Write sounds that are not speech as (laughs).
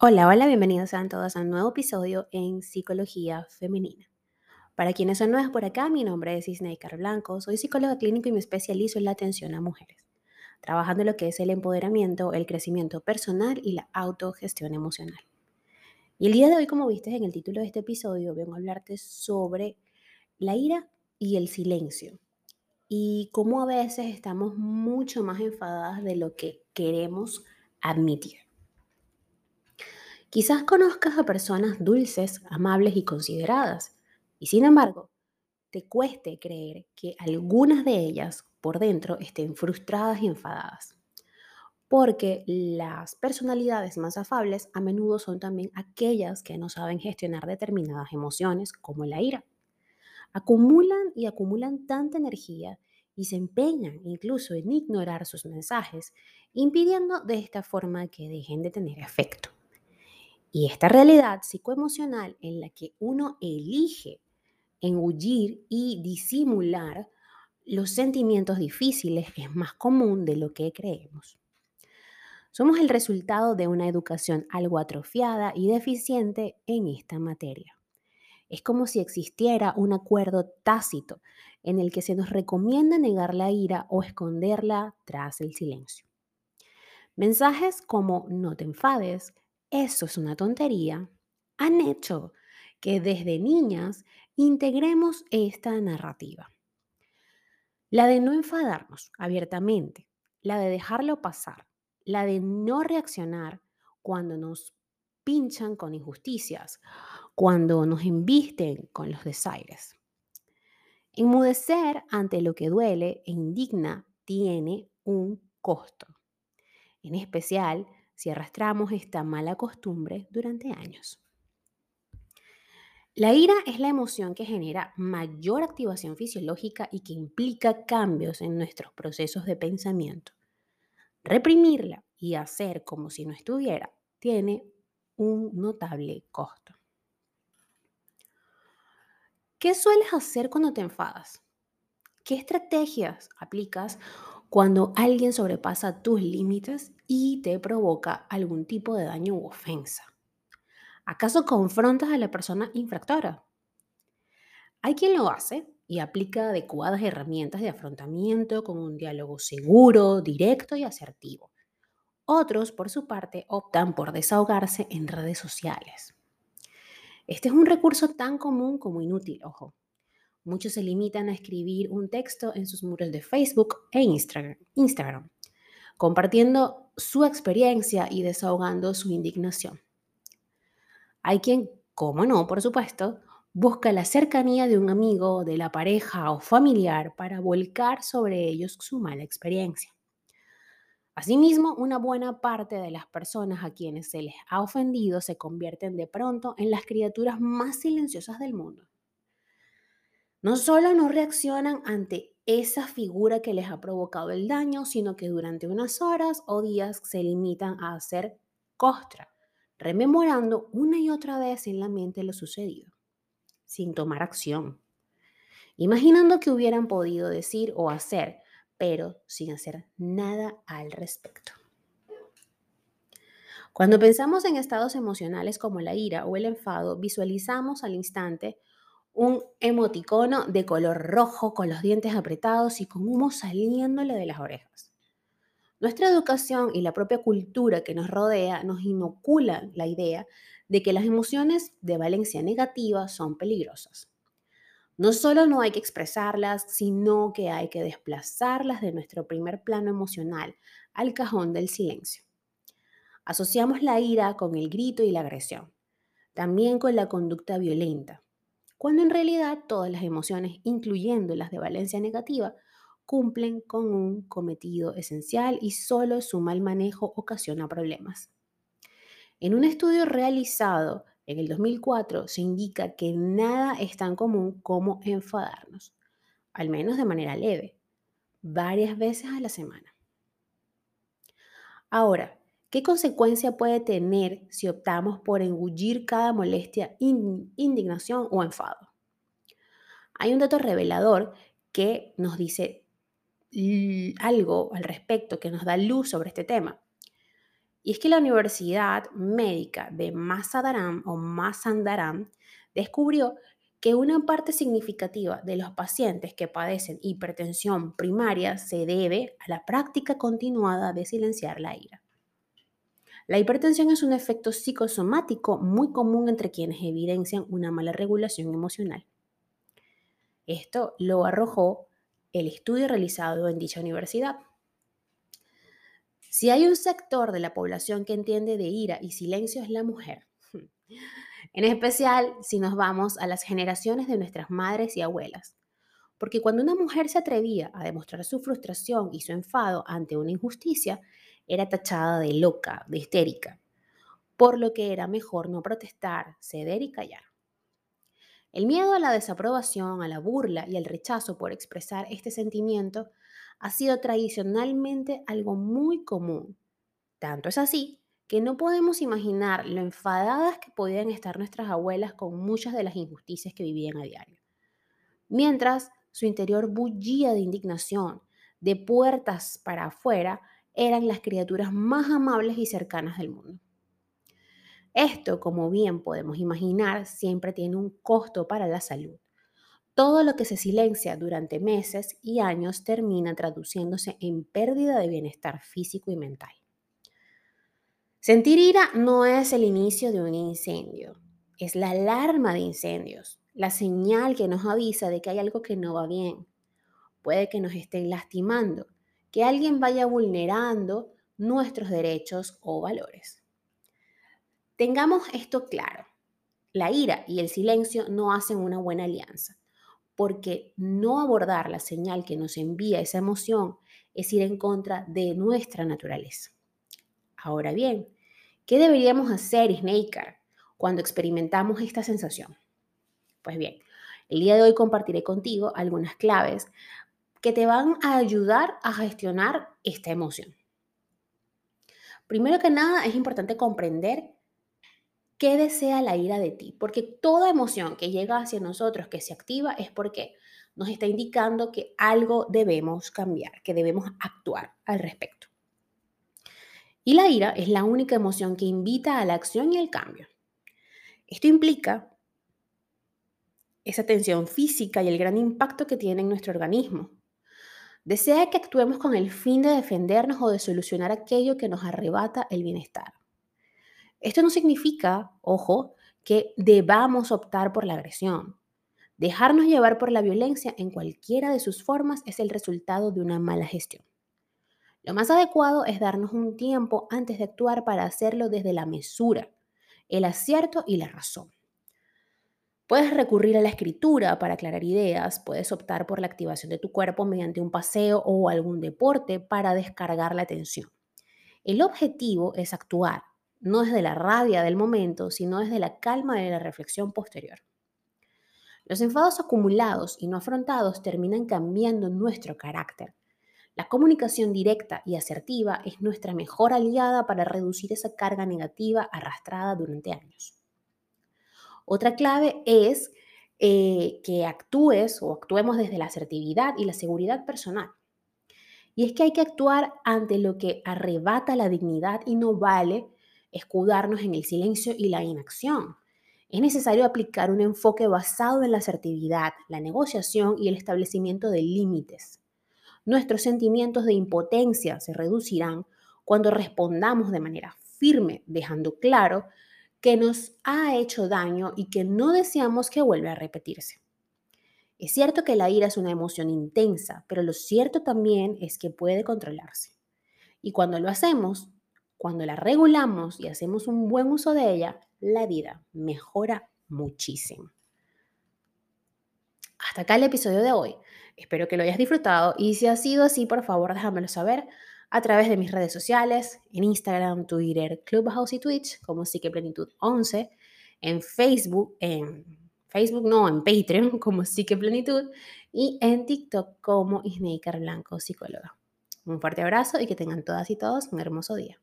Hola, hola, bienvenidos sean todos a un nuevo episodio en Psicología Femenina. Para quienes son nuevos por acá, mi nombre es Isneikar Blanco, soy psicóloga clínico y me especializo en la atención a mujeres, trabajando lo que es el empoderamiento, el crecimiento personal y la autogestión emocional. Y el día de hoy, como viste en el título de este episodio, vengo a hablarte sobre la ira y el silencio y cómo a veces estamos mucho más enfadadas de lo que queremos admitir. Quizás conozcas a personas dulces, amables y consideradas, y sin embargo, te cueste creer que algunas de ellas por dentro estén frustradas y enfadadas. Porque las personalidades más afables a menudo son también aquellas que no saben gestionar determinadas emociones, como la ira. Acumulan y acumulan tanta energía y se empeñan incluso en ignorar sus mensajes, impidiendo de esta forma que dejen de tener efecto. Y esta realidad psicoemocional en la que uno elige engullir y disimular los sentimientos difíciles es más común de lo que creemos. Somos el resultado de una educación algo atrofiada y deficiente en esta materia. Es como si existiera un acuerdo tácito en el que se nos recomienda negar la ira o esconderla tras el silencio. Mensajes como no te enfades, eso es una tontería, han hecho que desde niñas integremos esta narrativa. La de no enfadarnos abiertamente, la de dejarlo pasar, la de no reaccionar cuando nos pinchan con injusticias, cuando nos embisten con los desaires. Enmudecer ante lo que duele e indigna tiene un costo, en especial si arrastramos esta mala costumbre durante años. La ira es la emoción que genera mayor activación fisiológica y que implica cambios en nuestros procesos de pensamiento. Reprimirla y hacer como si no estuviera tiene un notable costo. ¿Qué sueles hacer cuando te enfadas? ¿Qué estrategias aplicas cuando alguien sobrepasa tus límites y te provoca algún tipo de daño u ofensa. ¿Acaso confrontas a la persona infractora? Hay quien lo hace y aplica adecuadas herramientas de afrontamiento con un diálogo seguro, directo y asertivo. Otros, por su parte, optan por desahogarse en redes sociales. Este es un recurso tan común como inútil, ojo. Muchos se limitan a escribir un texto en sus muros de Facebook e Instagram, compartiendo su experiencia y desahogando su indignación. Hay quien, como no, por supuesto, busca la cercanía de un amigo, de la pareja o familiar para volcar sobre ellos su mala experiencia. Asimismo, una buena parte de las personas a quienes se les ha ofendido se convierten de pronto en las criaturas más silenciosas del mundo. No solo no reaccionan ante esa figura que les ha provocado el daño, sino que durante unas horas o días se limitan a hacer costra, rememorando una y otra vez en la mente lo sucedido, sin tomar acción, imaginando que hubieran podido decir o hacer, pero sin hacer nada al respecto. Cuando pensamos en estados emocionales como la ira o el enfado, visualizamos al instante un emoticono de color rojo con los dientes apretados y con humo saliéndole de las orejas. Nuestra educación y la propia cultura que nos rodea nos inoculan la idea de que las emociones de valencia negativa son peligrosas. No solo no hay que expresarlas, sino que hay que desplazarlas de nuestro primer plano emocional al cajón del silencio. Asociamos la ira con el grito y la agresión, también con la conducta violenta, cuando en realidad todas las emociones, incluyendo las de valencia negativa, cumplen con un cometido esencial y solo su mal manejo ocasiona problemas. En un estudio realizado en el 2004 se indica que nada es tan común como enfadarnos, al menos de manera leve, varias veces a la semana. Ahora, ¿Qué consecuencia puede tener si optamos por engullir cada molestia, indignación o enfado? Hay un dato revelador que nos dice algo al respecto, que nos da luz sobre este tema. Y es que la Universidad Médica de Mazandaran o Mazandaran descubrió que una parte significativa de los pacientes que padecen hipertensión primaria se debe a la práctica continuada de silenciar la ira. La hipertensión es un efecto psicosomático muy común entre quienes evidencian una mala regulación emocional. Esto lo arrojó el estudio realizado en dicha universidad. Si hay un sector de la población que entiende de ira y silencio es la mujer. (laughs) En especial si nos vamos a las generaciones de nuestras madres y abuelas. Porque cuando una mujer se atrevía a demostrar su frustración y su enfado ante una injusticia, era tachada de loca, de histérica, por lo que era mejor no protestar, ceder y callar. El miedo a la desaprobación, a la burla y al rechazo por expresar este sentimiento ha sido tradicionalmente algo muy común. Tanto es así que no podemos imaginar lo enfadadas que podían estar nuestras abuelas con muchas de las injusticias que vivían a diario. Mientras su interior bullía de indignación, de puertas para afuera, eran las criaturas más amables y cercanas del mundo. Esto, como bien podemos imaginar, siempre tiene un costo para la salud. Todo lo que se silencia durante meses y años termina traduciéndose en pérdida de bienestar físico y mental. Sentir ira no es el inicio de un incendio, es la alarma de incendios, la señal que nos avisa de que hay algo que no va bien. Puede que nos estén lastimando, que alguien vaya vulnerando nuestros derechos o valores. Tengamos esto claro. La ira y el silencio no hacen una buena alianza, porque no abordar la señal que nos envía esa emoción es ir en contra de nuestra naturaleza. Ahora bien, ¿Qué deberíamos hacer, Snaker, cuando experimentamos esta sensación? Pues bien, el día de hoy compartiré contigo algunas claves que te van a ayudar a gestionar esta emoción. Primero que nada, es importante comprender qué desea la ira de ti, porque toda emoción que llega hacia nosotros, que se activa, es porque nos está indicando que algo debemos cambiar, que debemos actuar al respecto. Y la ira es la única emoción que invita a la acción y al cambio. Esto implica esa tensión física y el gran impacto que tiene en nuestro organismo. Desea que actuemos con el fin de defendernos o de solucionar aquello que nos arrebata el bienestar. Esto no significa, ojo, que debamos optar por la agresión. Dejarnos llevar por la violencia en cualquiera de sus formas es el resultado de una mala gestión. Lo más adecuado es darnos un tiempo antes de actuar para hacerlo desde la mesura, el acierto y la razón. Puedes recurrir a la escritura para aclarar ideas, puedes optar por la activación de tu cuerpo mediante un paseo o algún deporte para descargar la tensión. El objetivo es actuar, no desde la rabia del momento, sino desde la calma de la reflexión posterior. Los enfados acumulados y no afrontados terminan cambiando nuestro carácter la comunicación directa y asertiva es nuestra mejor aliada para reducir esa carga negativa arrastrada durante años. Otra clave es eh, que actúes o actuemos desde la asertividad y la seguridad personal. Y es que hay que actuar ante lo que arrebata la dignidad y no vale escudarnos en el silencio y la inacción. Es necesario aplicar un enfoque basado en la asertividad, la negociación y el establecimiento de límites. Nuestros sentimientos de impotencia se reducirán cuando respondamos de manera firme, dejando claro que nos ha hecho daño y que no deseamos que vuelva a repetirse. Es cierto que la ira es una emoción intensa, pero lo cierto también es que puede controlarse. Y cuando lo hacemos, cuando la regulamos y hacemos un buen uso de ella, la vida mejora muchísimo. Hasta acá el episodio de hoy. Espero que lo hayas disfrutado y si ha sido así, por favor déjamelo saber a través de mis redes sociales, en Instagram, Twitter, Clubhouse y Twitch como Plenitud 11, en Facebook, en Facebook no, en Patreon (laughs) como Plenitud y en TikTok como Isnaker Blanco Psicóloga. Un fuerte abrazo y que tengan todas y todos un hermoso día.